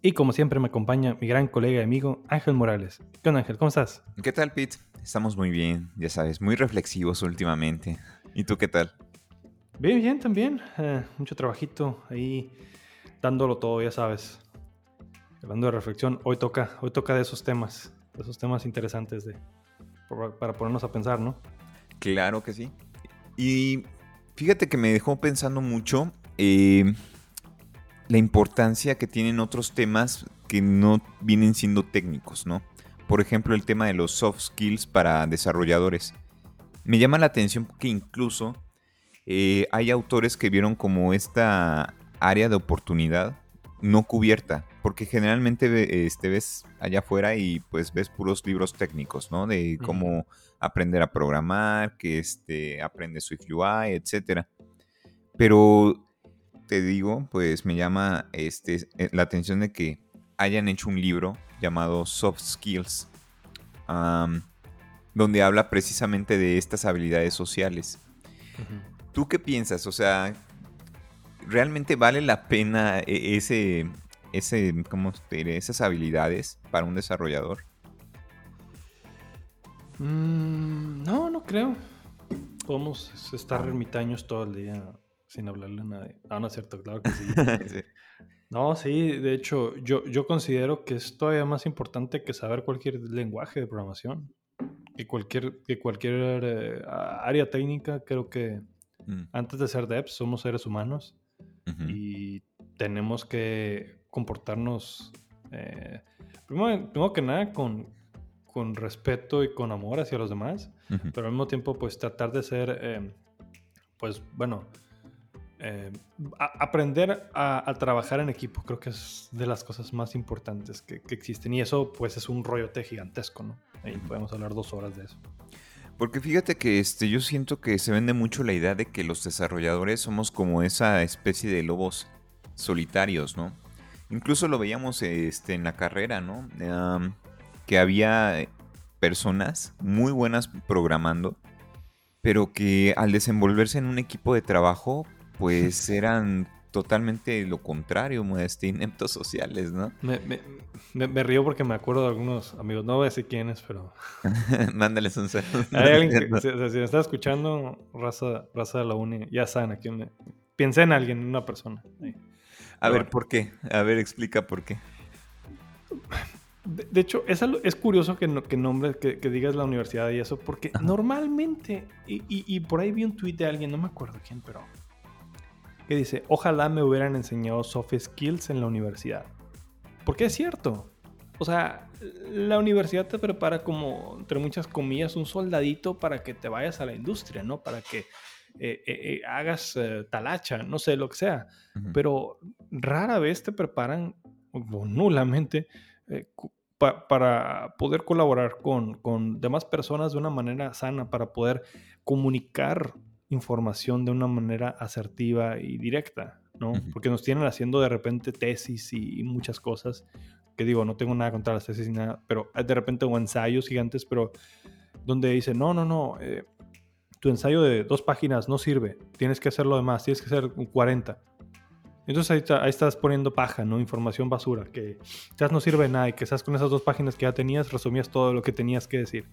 Y como siempre me acompaña mi gran colega y amigo Ángel Morales. ¿Qué onda Ángel? ¿Cómo estás? ¿Qué tal, Pete? Estamos muy bien, ya sabes, muy reflexivos últimamente. ¿Y tú qué tal? Bien, bien también. Eh, mucho trabajito ahí dándolo todo, ya sabes. Hablando de reflexión, hoy toca, hoy toca de esos temas, de esos temas interesantes de, para ponernos a pensar, ¿no? Claro que sí. Y fíjate que me dejó pensando mucho eh, la importancia que tienen otros temas que no vienen siendo técnicos, ¿no? Por ejemplo, el tema de los soft skills para desarrolladores. Me llama la atención que incluso eh, hay autores que vieron como esta área de oportunidad no cubierta, porque generalmente este, ves allá afuera y pues ves puros libros técnicos, ¿no? De cómo aprender a programar, que este, aprende SwiftUI, etc. Pero te digo, pues me llama este, eh, la atención de que hayan hecho un libro llamado Soft Skills, donde habla precisamente de estas habilidades sociales. ¿Tú qué piensas? O sea, ¿realmente vale la pena e, ese, ese, ¿cómo te esas habilidades para un desarrollador? Mm, no, no creo. Podemos estar ah. ermitaños todo el día sin hablarle a nadie. No, no es cierto, claro que sí. No, sí, de hecho, yo, yo considero que es todavía más importante que saber cualquier lenguaje de programación. Que cualquier, que cualquier eh, área técnica, creo que mm. antes de ser devs somos seres humanos y tenemos que comportarnos, eh, primero, que nada, con, con respeto y con amor hacia los demás, pero al mismo tiempo, pues tratar de ser, eh, pues bueno, eh, aprender a, trabajar en equipo creo que es de las cosas más importantes que, existen y eso pues es un rollote gigantesco, ¿no? Ahí podemos hablar dos horas de eso. Porque fíjate que este, yo siento que se vende mucho la idea de que los desarrolladores somos como esa especie de lobos solitarios, ¿no? Incluso lo veíamos este, en la carrera, ¿no? que había personas muy buenas programando, pero que al desenvolverse en un equipo de trabajo, pues eran totalmente lo contrario, este, ineptos sociales, ¿no? Me, me, río porque me acuerdo de algunos amigos, no voy a decir quiénes, pero... Mándales un saludo. Hay alguien que, si, me está escuchando, raza, raza de la uni, ya saben a quién... Piensa en alguien, en una persona. A ver, ¿por qué? A ver, explica por qué. De, hecho, es, es curioso que, que nombres, que, digas la universidad y eso, porque normalmente, y, y, por ahí vi un tweet de alguien, no me acuerdo quién, pero que dice, ojalá me hubieran enseñado soft skills en la universidad. Porque es cierto. O sea, la universidad te prepara como, entre muchas comillas, un soldadito para que te vayas a la industria, ¿no? Para que eh, eh, eh, hagas talacha, no sé, lo que sea. Pero rara vez te preparan, o nulamente, para poder colaborar con, con demás personas de una manera sana, para poder comunicar información de una manera asertiva y directa, ¿no? Porque nos tienen haciendo de repente tesis y, muchas cosas, que digo, no tengo nada contra las tesis ni nada, pero de repente o ensayos gigantes, pero donde dice, no, no, no, eh, tu ensayo de dos páginas no sirve, tienes que hacerlo de más, tienes que hacer 40. Entonces ahí, estás poniendo paja, ¿no? Información basura, que quizás no sirve de nada y que estás con esas dos páginas que ya tenías, resumías todo lo que tenías que decir.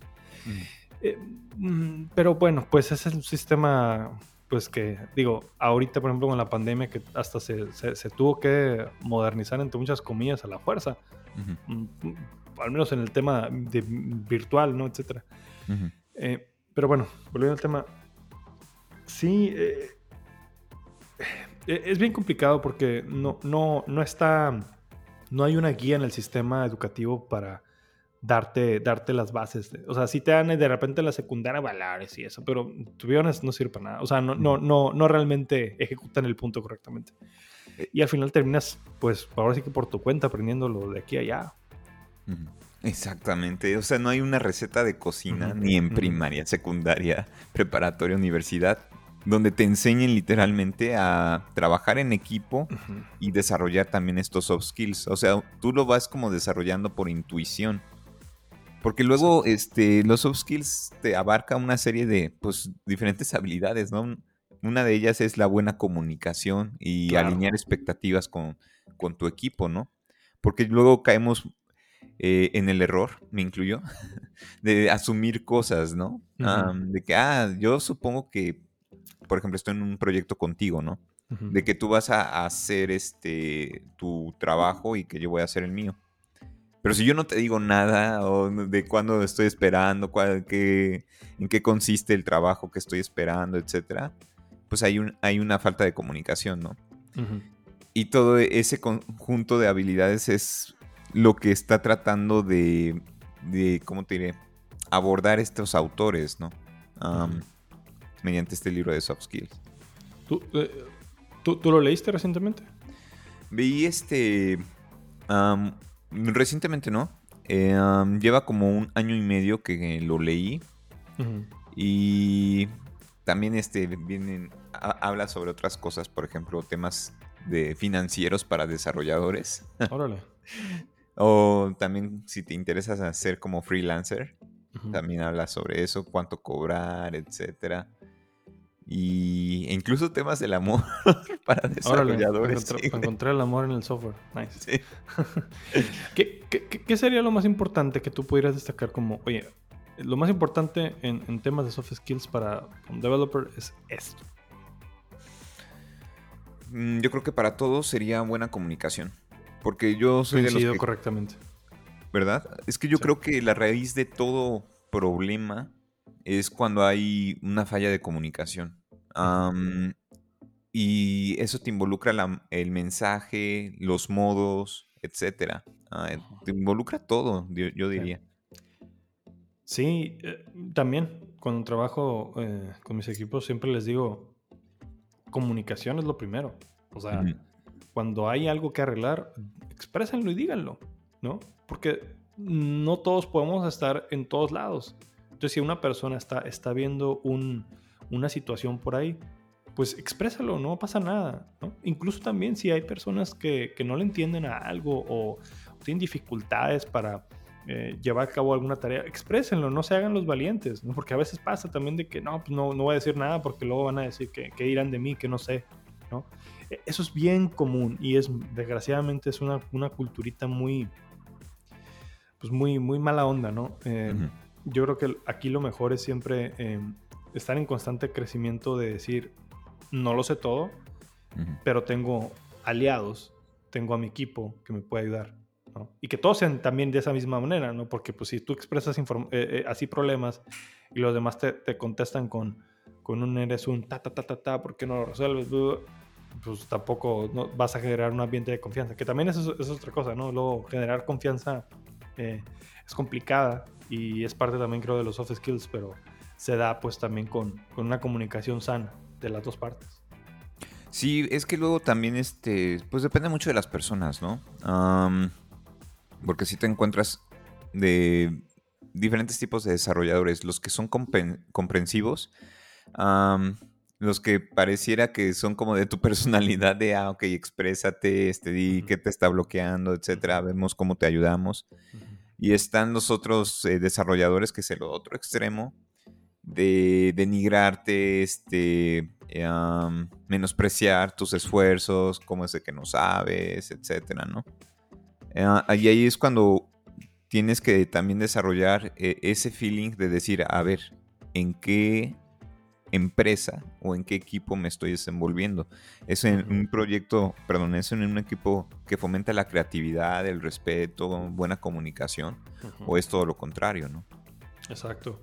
Eh, mm, pero bueno, pues ese es un sistema, pues que digo, ahorita por ejemplo con la pandemia que hasta se, se, tuvo que modernizar entre muchas comillas a la fuerza, mm, mm, al menos en el tema de virtual, ¿no? Etcétera. Eh, pero bueno, volviendo al tema, sí, eh, es bien complicado porque no, no, no está, no hay una guía en el sistema educativo para darte, darte las bases. O sea, si te dan de repente la secundaria valores y eso, pero tu no sirve para nada. O sea, no, no, no, no realmente ejecutan el punto correctamente. Y al final terminas, pues, ahora sí que por tu cuenta aprendiéndolo de aquí a allá. Exactamente, o sea, no hay una receta de cocina ni en primaria, secundaria, preparatoria, universidad, donde te enseñen literalmente a trabajar en equipo y desarrollar también estos soft skills. O sea, tú lo vas como desarrollando por intuición. Porque luego este, los soft skills te abarca una serie de pues, diferentes habilidades, ¿no? Una de ellas es la buena comunicación y alinear expectativas con, con, tu equipo, ¿no? Porque luego caemos eh, en el error, me incluyo, de asumir cosas, ¿no? de que, ah, yo supongo que, por ejemplo, estoy en un proyecto contigo, ¿no? De que tú vas a hacer este tu trabajo y que yo voy a hacer el mío. Pero si yo no te digo nada o de cuándo estoy esperando, cuál, qué, en qué consiste el trabajo que estoy esperando, etcétera, pues hay, un, hay una falta de comunicación, ¿no? Y todo ese conjunto de habilidades es lo que está tratando de, de ¿cómo te diré? Abordar estos autores, ¿no? mediante este libro de soft skills. Eh, ¿Tú, ¿tú, lo leíste recientemente? Vi este Recientemente no. Eh, lleva como un año y medio que lo leí. Y también este, vienen, habla sobre otras cosas, por ejemplo, temas de financieros para desarrolladores. Órale. o también si te interesa ser como freelancer, también habla sobre eso, cuánto cobrar, etcétera y incluso temas del amor para desarrolladores. para, encontrar, el amor en el software. Nice. ¿Qué, sería lo más importante que tú pudieras destacar como, oye, lo más importante en, temas de soft skills para un developer es esto? Mm, yo creo que para todos sería buena comunicación. Porque yo soy de los que... correctamente. ¿Verdad? Es que yo creo que la raíz de todo problema es cuando hay una falla de comunicación. y eso te involucra el mensaje, los modos, etcétera. Ah, eh, te involucra todo, yo, diría. Sí, eh, también cuando trabajo eh, con mis equipos siempre les digo, comunicación es lo primero. O sea, cuando hay algo que arreglar, exprésenlo y díganlo, ¿no? Porque no todos podemos estar en todos lados. Entonces, si una persona está, está viendo una situación por ahí, pues exprésalo, no pasa nada. Incluso también si hay personas que, no le entienden a algo o, tienen dificultades para eh, llevar a cabo alguna tarea, exprésenlo, no se hagan los valientes, porque a veces pasa también de que no, pues no, no voy a decir nada porque luego van a decir que, que irán de mí, que no sé. ¿no? E, eso es bien común y es desgraciadamente es una, una culturita muy, pues muy, muy mala onda, ¿no? Eh, yo creo que aquí lo mejor es siempre em, estar en constante crecimiento de decir, no lo sé todo, pero tengo aliados, tengo a mi equipo que me puede ayudar. Y que todos sean también de esa misma manera, ¿no? Porque pues si tú expresas eh, eh, así problemas y los demás te, contestan con, con un eres un ta ta ta ta ta, ¿por qué no lo resuelves? Pues tampoco vas a generar un ambiente de confianza, que también es, es otra cosa, ¿no? Luego generar confianza eh, es complicada y es parte también creo de los soft skills, pero se da pues también con, una comunicación sana de las dos partes. Sí, es que luego también este, pues depende mucho de las personas, ¿no? porque si te encuentras de diferentes tipos de desarrolladores, los que son comprensivos, los que pareciera que son como de tu personalidad, de, ah, ok, exprésate, este, di qué te está bloqueando, etcétera, vemos cómo te ayudamos. Y están los otros eh, desarrolladores, que es el otro extremo, de denigrarte, este, menospreciar tus esfuerzos, cómo es que no sabes, etcétera, ¿no? Ah, y ahí es cuando tienes que también desarrollar eh, ese feeling de decir, a ver, ¿en qué empresa o en qué equipo me estoy desenvolviendo. Es en un proyecto, perdón, es en un equipo que fomenta la creatividad, el respeto, buena comunicación, o es todo lo contrario, ¿no? Exacto.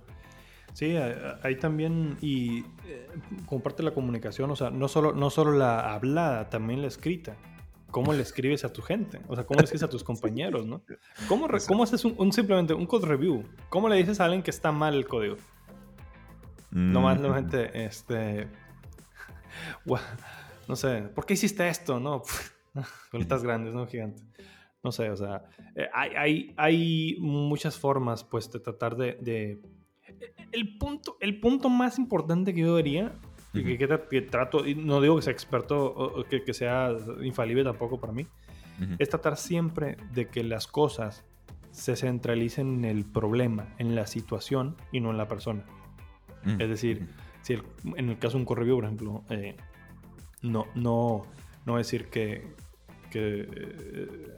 Sí, ahí también, y eh, comparte la comunicación, o sea, no solo, no solo la hablada, también la escrita. ¿Cómo le escribes a tu gente? O sea, ¿cómo le escribes a tus compañeros, no? ¿Cómo, cómo haces un, simplemente un code review? ¿Cómo le dices a alguien que está mal el código? No más, no, gente, este. no sé, ¿por qué hiciste esto? No, con letras grandes, ¿no? Gigante. no sé, o sea, eh, hay, hay, hay, muchas formas, pues, de tratar de, El, punto, el punto más importante que yo diría, y que, trato, y no digo que sea experto o que, que sea infalible tampoco para mí, es tratar siempre de que las cosas se centralicen en el problema, en la situación y no en la persona. Mm, es decir, si en el caso de un correo, por ejemplo, eh, no, no, no decir que, que eh,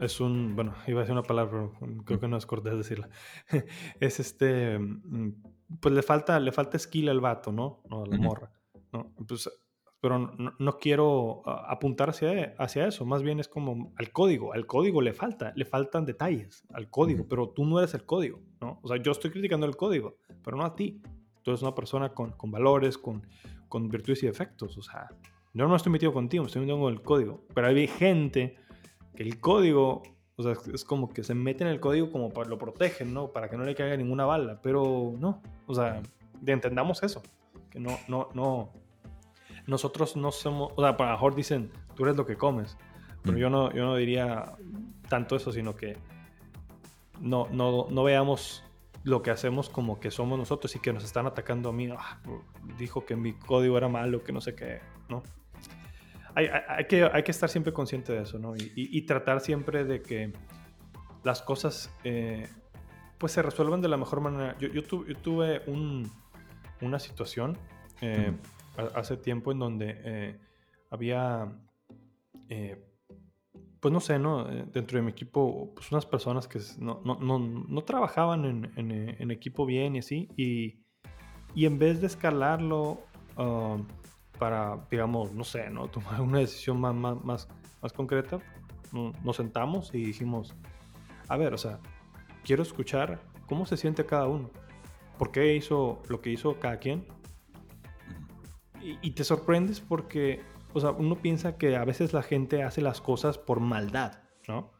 es un, bueno, iba a decir una palabra, pero creo que no es cortés decirla. es este, mm, pues le falta, le falta skill al vato, ¿no? O a la morra, ¿no? Pues pero no, quiero apuntar hacia, hacia eso, más bien es como al código, al código le falta, le faltan detalles al código, pero tú no eres el código, ¿no? O sea, yo estoy criticando el código, pero no a ti. Tú eres una persona con, con valores, con, con virtudes y defectos, o sea, yo no estoy metido contigo, estoy metiendo con el código, pero hay gente que el código, o sea, es como que se mete en el código como para lo protegen, ¿no? Para que no le caiga ninguna bala, pero no, o sea, entendamos eso, que no, no, no nosotros no somos, o sea, para mejor dicen, tú eres lo que comes, pero mm. yo, no, yo no diría tanto eso, sino que no, no, no veamos lo que hacemos como que somos nosotros y que nos están atacando a mí. Ah, dijo que mi código era malo, que no sé qué, ¿no? Hay, hay, que, hay que estar siempre consciente de eso, ¿no? Y, y, tratar siempre de que las cosas eh, pues se resuelvan de la mejor manera. Yo, yo, tuve un, una situación eh, hace tiempo en donde eh, había, pues no sé, ¿no? Eh, dentro de mi equipo, pues unas personas que no, no, no, no trabajaban en, en, equipo bien y así, y, y en vez de escalarlo um, para, digamos, no sé, ¿no? Tomar una decisión más, más, más, más concreta, nos sentamos y dijimos, a ver, o sea, quiero escuchar cómo se siente cada uno. ¿Por qué hizo lo que hizo cada quien? y, te sorprendes porque, o sea, uno piensa que a veces la gente hace las cosas por maldad, ¿no?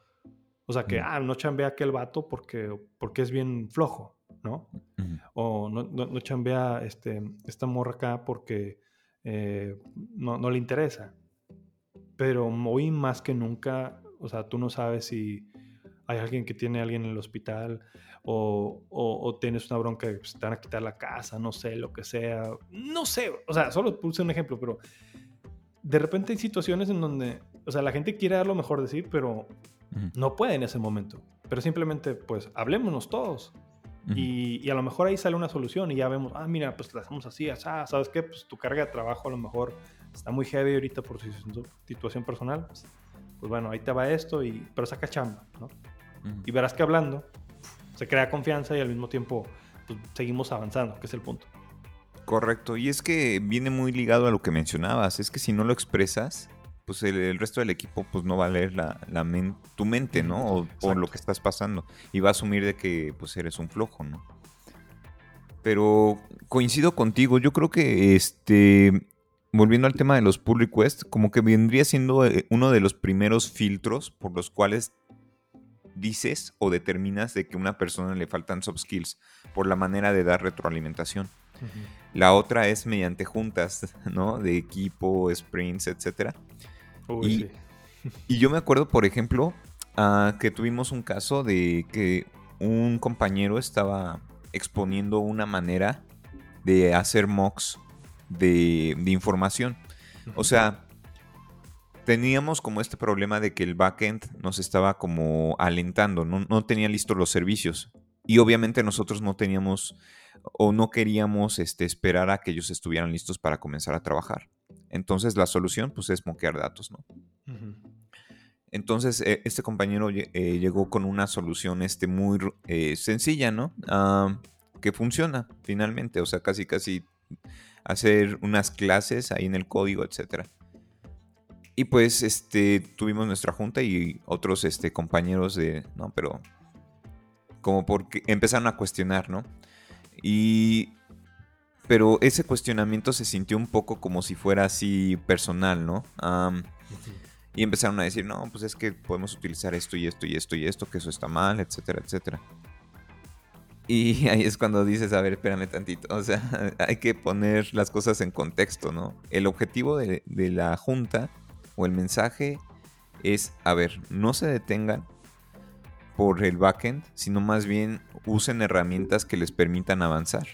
O sea, que, ah, no chambea aquel vato porque, porque es bien flojo, ¿no? O no, no, chambea este, esta morra acá porque eh, no, no, le interesa. Pero hoy más que nunca, o sea, tú no sabes si hay alguien que tiene a alguien en el hospital o, o, tienes una bronca que te van a quitar la casa, no sé, lo que sea. No sé, o sea, solo puse un ejemplo, pero de repente hay situaciones en donde, o sea, la gente quiere dar lo mejor de sí, pero no puede en ese momento. Pero simplemente, pues, hablémonos todos. y, y, a lo mejor ahí sale una solución y ya vemos, ah, mira, pues la hacemos así, ah, ¿sabes qué? Pues tu carga de trabajo a lo mejor está muy heavy ahorita por su situación personal. Pues, pues bueno, ahí te va esto, y, pero saca chamba, ¿no? Y verás que hablando, se crea confianza y al mismo tiempo pues, seguimos avanzando, que es el punto. Correcto, y es que viene muy ligado a lo que mencionabas, es que si no lo expresas, pues el, resto del equipo pues no va a leer la, tu mente, ¿no? O por lo que estás pasando, y va a asumir de que pues eres un flojo, ¿no? Pero coincido contigo, yo creo que este, volviendo al tema de los pull requests, como que vendría siendo eh, uno de los primeros filtros por los cuales dices o determinas de que a una persona le faltan soft skills por la manera de dar retroalimentación. La otra es mediante juntas, ¿no? De equipo, sprints, etc. y, y, yo me acuerdo, por ejemplo, ah, que tuvimos un caso de que un compañero estaba exponiendo una manera de hacer mocks de, de información. O sea, teníamos como este problema de que el backend nos estaba como alentando, no, tenía listos los servicios. Y obviamente nosotros no teníamos o no queríamos este, esperar a que ellos estuvieran listos para comenzar a trabajar. Entonces la solución pues es moquear datos, ¿no? Entonces e, este compañero eh, llegó con una solución este, muy eh, sencilla, ¿no? Ah, que funciona finalmente, o sea, casi casi hacer unas clases ahí en el código, etcétera. Y pues este, tuvimos nuestra junta y otros este, compañeros de, no, pero como porque empezaron a cuestionar, ¿no? Y, pero ese cuestionamiento se sintió un poco como si fuera así personal, ¿no? y empezaron a decir, no, pues es que podemos utilizar esto y esto y esto y esto, que eso está mal, etcétera, etcétera. Y ahí es cuando dices, a ver, espérame tantito. O sea, hay que poner las cosas en contexto, ¿no? El objetivo de, de la junta o el mensaje es, a ver, no se detengan por el backend, sino más bien usen herramientas que les permitan avanzar.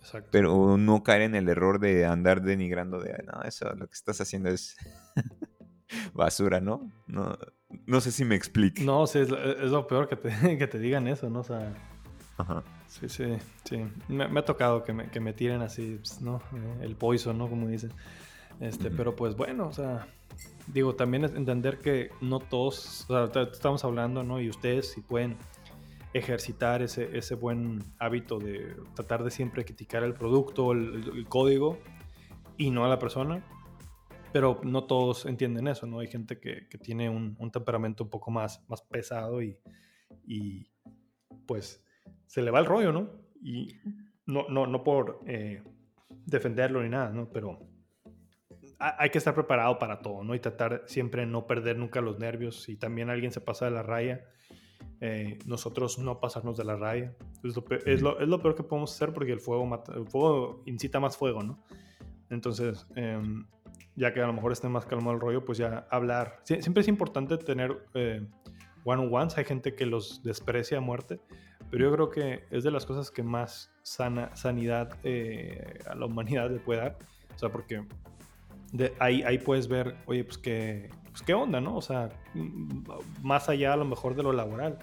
Exacto. Pero no caer en el error de andar denigrando de, no, eso lo que estás haciendo es basura, ¿no? No, no sé si me explique. No, sí, es, lo peor que te, que te digan eso, ¿no? O sea, Ajá. Sí, sí, sí. Me, ha tocado que me, que me, tiren así, pues, ¿no? El poison, ¿no? Como dicen. Este, Pero pues bueno, o sea, digo, también es entender que no todos, o sea, estamos hablando, ¿no? Y ustedes si pueden ejercitar ese, ese buen hábito de tratar de siempre criticar el producto, el, código y no a la persona. Pero no todos entienden eso, ¿no? Hay gente que, que tiene un, un, temperamento un poco más, más pesado y, y pues se le va el rollo, ¿no? Y no, no, no por eh, defenderlo ni nada, ¿no? Pero hay que estar preparado para todo, ¿no? Y tratar siempre no perder nunca los nervios. Si también alguien se pasa de la raya, eh, nosotros no pasarnos de la raya. Es lo, lo, es lo, peor que podemos hacer porque el fuego, mata, el fuego incita más fuego, ¿no? Entonces, em, ya que a lo mejor esté más calmado el rollo, pues ya hablar. siempre es importante tener eh, one-on-ones. Hay gente que los desprecia a muerte, pero yo creo que es de las cosas que más sana, sanidad eh, a la humanidad le puede dar. O sea, porque de ahí, ahí puedes ver, oye, pues qué, pues qué onda, ¿no? O sea, mm, más allá a lo mejor de lo laboral.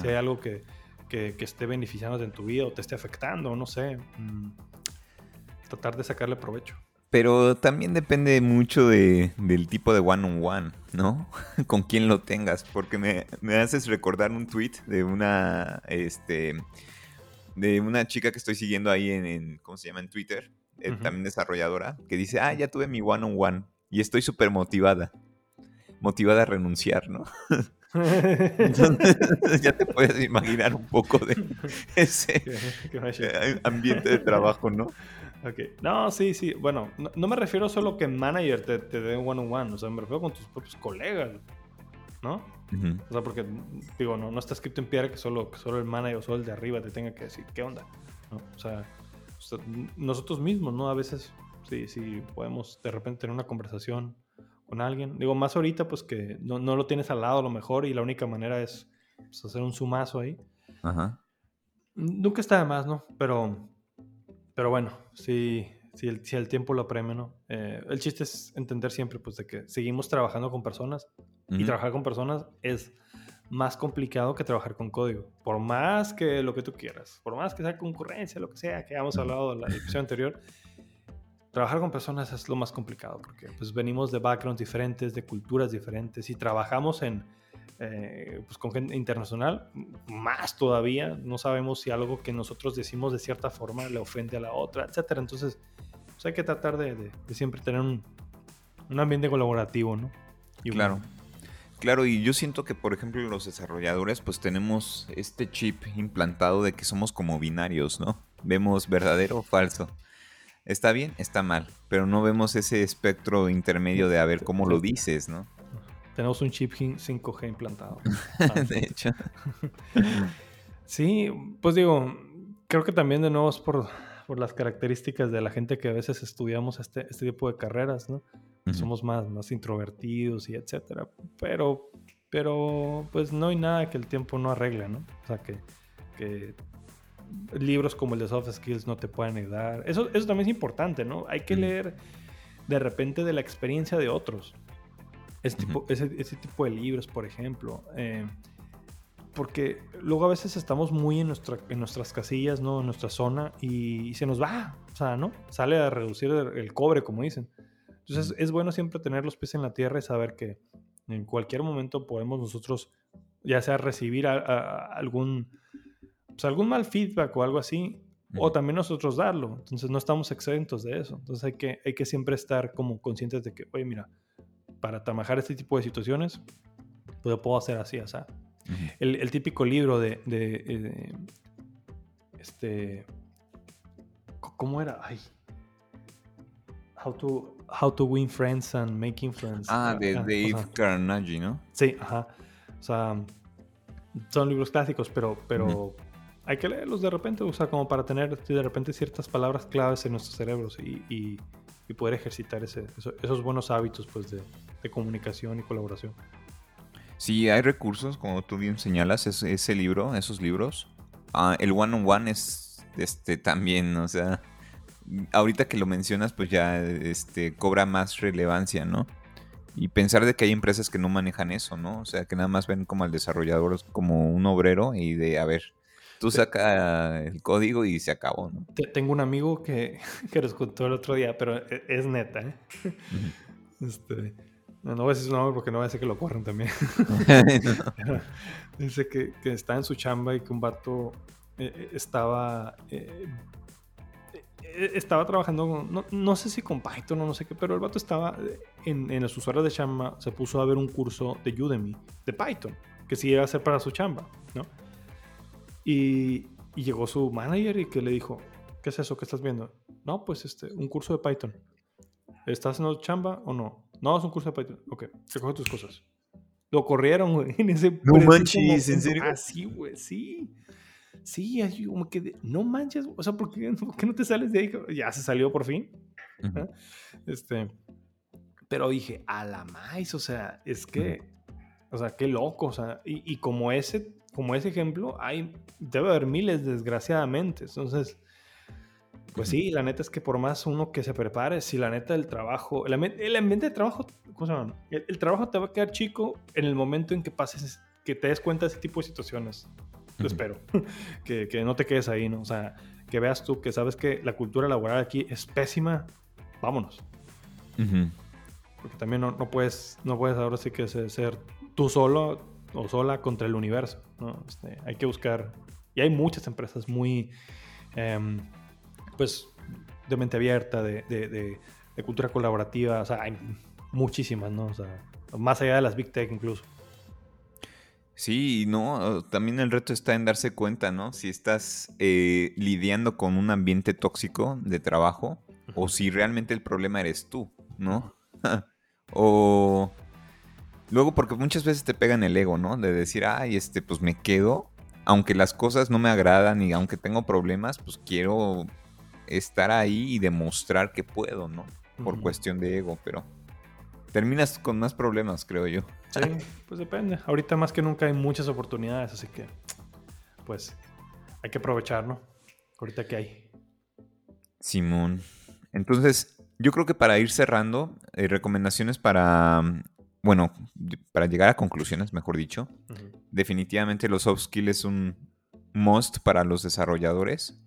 Si hay algo que, que, que, esté beneficiando en tu vida o te esté afectando, no sé. Mm, tratar de sacarle provecho. Pero también depende mucho de, del tipo de one-on-one, ¿no? Con quién lo tengas. Porque me, me, haces recordar un tweet de una, este, de una chica que estoy siguiendo ahí en, ¿cómo se llama? En Twitter, eh, también desarrolladora, que dice, ah, ya tuve mi one-on-one y estoy súper motivada. Motivada a renunciar, ¿no? Entonces, ya te puedes imaginar un poco de ese ambiente de trabajo, ¿no? Ok. No, sí, sí. Bueno, no, me refiero solo que manager te, te dé one-on-one. O sea, me refiero con tus propios colegas. ¿No? O sea, porque, digo, no, no está escrito en piedra que solo, que solo el manager o solo el de arriba te tenga que decir qué onda. O, sea, nosotros mismos, ¿no? A veces, sí, sí, podemos de repente tener una conversación con alguien. Digo, más ahorita, pues que no, no lo tienes al lado a lo mejor y la única manera es pues, hacer un sumazo ahí. Ajá. Nunca está de más, ¿no? Pero pero bueno, si, si, el, si el tiempo lo apremia, ¿no? Eh, el chiste es entender siempre pues, de que seguimos trabajando con personas y trabajar con personas es más complicado que trabajar con código. Por más que lo que tú quieras, por más que sea concurrencia, lo que sea, que hayamos hablado en la episodio anterior, trabajar con personas es lo más complicado porque pues venimos de backgrounds diferentes, de culturas diferentes y trabajamos en eh, pues con gente internacional, más todavía, no sabemos si algo que nosotros decimos de cierta forma le ofende a la otra, etcétera. Entonces, pues hay que tratar de, siempre tener un, ambiente colaborativo, ¿no? claro. Claro, y yo siento que, por ejemplo, los desarrolladores, pues tenemos este chip implantado de que somos como binarios, ¿no? Vemos verdadero o falso. Está bien, está mal, pero no vemos ese espectro intermedio de a ver cómo lo dices, ¿no? Tenemos un chip 5G implantado. de hecho. sí, pues digo, creo que también de nuevo es por, por, las características de la gente que a veces estudiamos este, este tipo de carreras, ¿no? Somos más, más introvertidos y etcétera. Pero, pero, pues no hay nada que el tiempo no arregle, ¿no? O sea, que, que libros como el de Soft Skills no te pueden ayudar. Eso, eso también es importante, ¿no? Hay que leer de repente de la experiencia de otros. Ese tipo, ese, tipo de libros, por ejemplo. Eh, porque luego a veces estamos muy en, nuestra, en nuestras casillas, ¿no? En nuestra zona y, se nos va, o sea, ¿no? Sale a reducir el, cobre, como dicen. Entonces es bueno siempre tener los pies en la tierra y saber que en cualquier momento podemos nosotros, ya sea recibir algún, pues, algún mal feedback o algo así, o también nosotros darlo. Entonces no estamos exentos de eso. Entonces hay que, hay que siempre estar como conscientes de que, oye, mira, para trabajar este tipo de situaciones, pues puedo hacer así, o sea. el, típico libro de, eh, este, ¿cómo era? Ay. How to, how to Win Friends and Making Friends. Ah, de Dave Carnegie, ¿no? Sí, ajá. O sea, son libros clásicos, pero, pero hay que leerlos de repente, o sea, como para tener de repente ciertas palabras claves en nuestros cerebros y, poder ejercitar ese, esos, buenos hábitos pues, de, comunicación y colaboración. Sí, hay recursos, como tú bien señalas, ese, libro, esos libros. Ah, el one on one es este también, o sea, ahorita que lo mencionas, pues ya este, cobra más relevancia, ¿no? Y pensar de que hay empresas que no manejan eso, ¿no? O sea, que nada más ven como al desarrollador como un obrero y de, a ver, tú saca el código y se acabó, ¿no? Tengo un amigo que, que les contó el otro día, pero e, es neta, ¿eh? Este, no, no voy a decir su nombre porque no voy a decir que lo corren también. Dice que, que, está en su chamba y que un vato eh, eh, estaba. Eh, estaba trabajando, no, no, sé si con Python o no sé qué, pero el vato estaba en, en los usuarios de chamba, se puso a ver un curso de Udemy, de Python, que sí iba a hacer para su chamba, ¿no? Y, y llegó su manager y que le dijo, ¿qué es eso que estás viendo? No, pues este, un curso de Python. ¿Estás haciendo chamba o no? No, es un curso de Python. Ok, recoge tus cosas. Lo corrieron, güey. En ese no manches, ¿en serio? Ah, sí, güey, sí. Sí, así como que, no manches, o sea, ¿por qué, no te sales de ahí? Ya se salió por fin. Este, pero dije, a la más, o sea, es que, o sea, qué loco, o sea, y, y, como ese, como ese ejemplo, hay, debe haber miles, desgraciadamente. Entonces, pues sí, la neta es que por más uno que se prepare, si la neta del trabajo, el, ambiente de trabajo, ¿cómo se llama? El, trabajo te va a quedar chico en el momento en que pases, que te des cuenta de ese tipo de situaciones. Espero. que, que, no te quedes ahí, ¿no? O sea, que veas tú que sabes que la cultura laboral aquí es pésima, vámonos. Porque también no, no, puedes, no puedes ahora sí que ser, tú solo o sola contra el universo, ¿no? Este, hay que buscar, y hay muchas empresas muy... Em, pues, de mente abierta, de, de, cultura colaborativa, o sea, hay muchísimas, ¿no? O sea, más allá de las Big Tech incluso. Sí, no, también el reto está en darse cuenta, ¿no? Si estás eh, lidiando con un ambiente tóxico de trabajo o si realmente el problema eres tú, ¿no? o luego porque muchas veces te pegan el ego, ¿no? De decir, ay, este, pues me quedo, aunque las cosas no me agradan y aunque tengo problemas, pues quiero estar ahí y demostrar que puedo, ¿no? Por cuestión de ego, pero terminas con más problemas, creo yo. Sí, pues depende. Ahorita más que nunca hay muchas oportunidades, así que pues hay que aprovechar, ¿no? Ahorita que hay. Simón. Entonces, yo creo que para ir cerrando, eh, recomendaciones para, bueno, para llegar a conclusiones, mejor dicho. Definitivamente los soft skills es un must para los desarrolladores.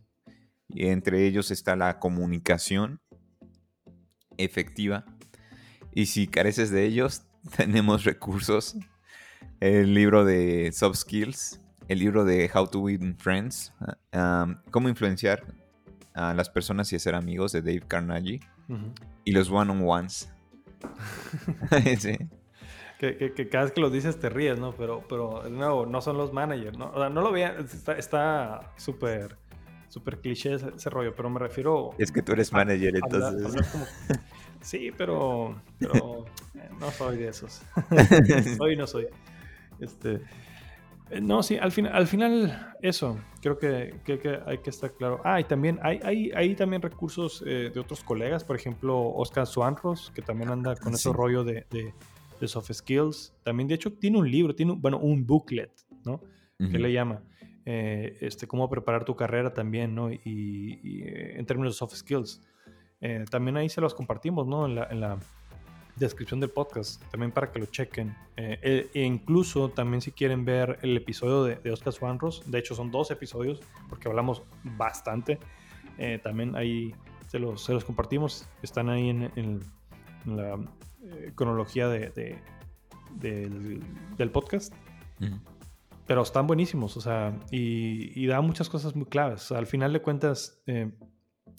Y entre ellos está la comunicación efectiva. Y si careces de ellos, tenemos recursos. El libro de Soft Skills, el libro de How to Win Friends, um, cómo influenciar a las personas y hacer amigos de Dave Carnegie. Y los one-on-ones. Que, cada vez que los dices te ríes, ¿no? Pero, pero de nuevo, no son los managers, ¿no? O sea, no lo vean, está súper súper cliché ese, rollo, pero me refiero... Es que tú eres manager, entonces... sí, pero, pero eh, no soy de esos. soy no soy. Este, eh, no, sí, al, fin, al final eso, creo que, que, hay que estar claro. Ah, y también hay, hay, hay también recursos eh, de otros colegas, por ejemplo, Oscar Suanros, que también anda con ese rollo de, de, soft skills. También, de hecho, tiene un libro, tiene, bueno, un booklet, ¿no? Que le llama. Eh, este, cómo preparar tu carrera también, ¿no? Y, en términos de soft skills. Eh, también ahí se los compartimos, ¿no? En la, descripción del podcast, también para que lo chequen. e incluso también si quieren ver el episodio de, Oscar Swanros, de hecho son dos episodios, porque hablamos bastante, también ahí se los, se los, compartimos, están ahí en, la cronología de, del, podcast pero están buenísimos, o sea, y, da muchas cosas muy claves. al final de cuentas, eh,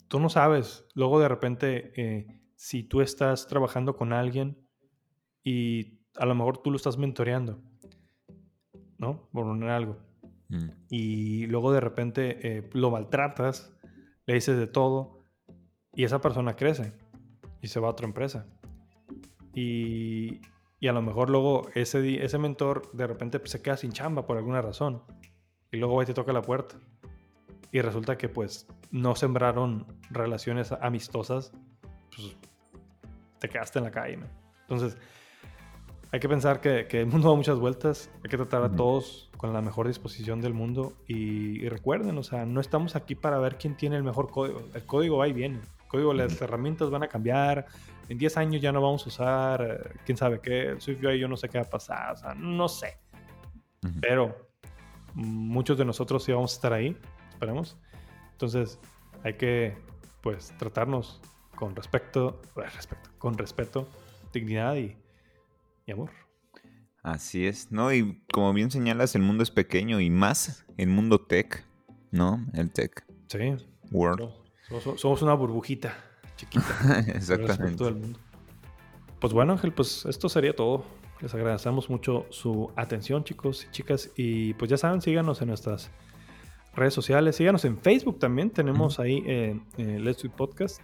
tú no sabes, luego de repente, eh, si tú estás trabajando con alguien y a lo mejor tú lo estás mentoreando, ¿no? Por poner algo. Mm. Y luego de repente eh, lo maltratas, le dices de todo, y esa persona crece y se va a otra empresa. Y, y a lo mejor luego ese, ese mentor de repente se queda sin chamba por alguna razón. Y luego va y te toca la puerta. Y resulta que pues no sembraron relaciones amistosas. Pues te quedaste en la calle. Entonces, hay que pensar que, que, el mundo da muchas vueltas, hay que tratar a todos con la mejor disposición del mundo y, recuerden, o sea, no estamos aquí para ver quién tiene el mejor código, el código va y viene, el código, las herramientas van a cambiar, en 10 años ya no vamos a usar, eh, quién sabe qué, SwiftUI yo no sé qué va a pasar, o sea, no sé, pero muchos de nosotros sí vamos a estar ahí, esperemos, entonces hay que, pues, tratarnos con respecto, eh, respecto con respeto, dignidad y y amor. Así es, ¿no? Y como bien señalas, el mundo es pequeño y más el mundo tech, ¿no? El tech. Sí. World. Somos, una burbujita chiquita. Exactamente. Del mundo. Pues bueno, Ángel, pues esto sería todo. Les agradecemos mucho su atención, chicos y chicas. Y pues ya saben, síganos en nuestras redes sociales. Síganos en Facebook también. Tenemos ahí eh, eh, Let's Do Podcast.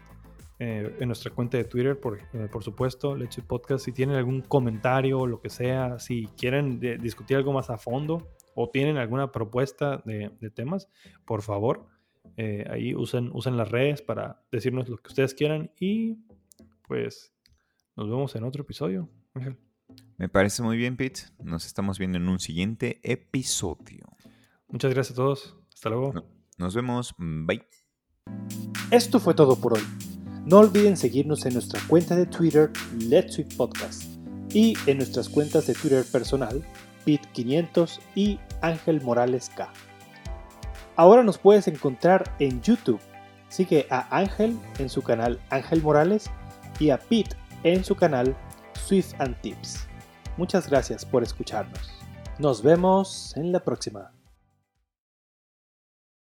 Eh, en nuestra cuenta de Twitter, por, por supuesto, Let's Podcast. Si tienen algún comentario o lo que sea, si quieren discutir algo más a fondo o tienen alguna propuesta de, temas, por favor, ahí usen, usen las redes para decirnos lo que ustedes quieran y pues nos vemos en otro episodio. Me parece muy bien, Pete. Nos estamos viendo en un siguiente episodio. Muchas gracias a todos. Hasta luego. Nos vemos. Bye. Esto fue todo por hoy. No olviden seguirnos en nuestra cuenta de Twitter Let's Sweet Podcast y en nuestras cuentas de Twitter personal Pit500 y Ángel Morales K. Ahora nos puedes encontrar en YouTube. Sigue a Ángel en su canal Ángel Morales y a Pete en su canal Swift and Tips. Muchas gracias por escucharnos. Nos vemos en la próxima.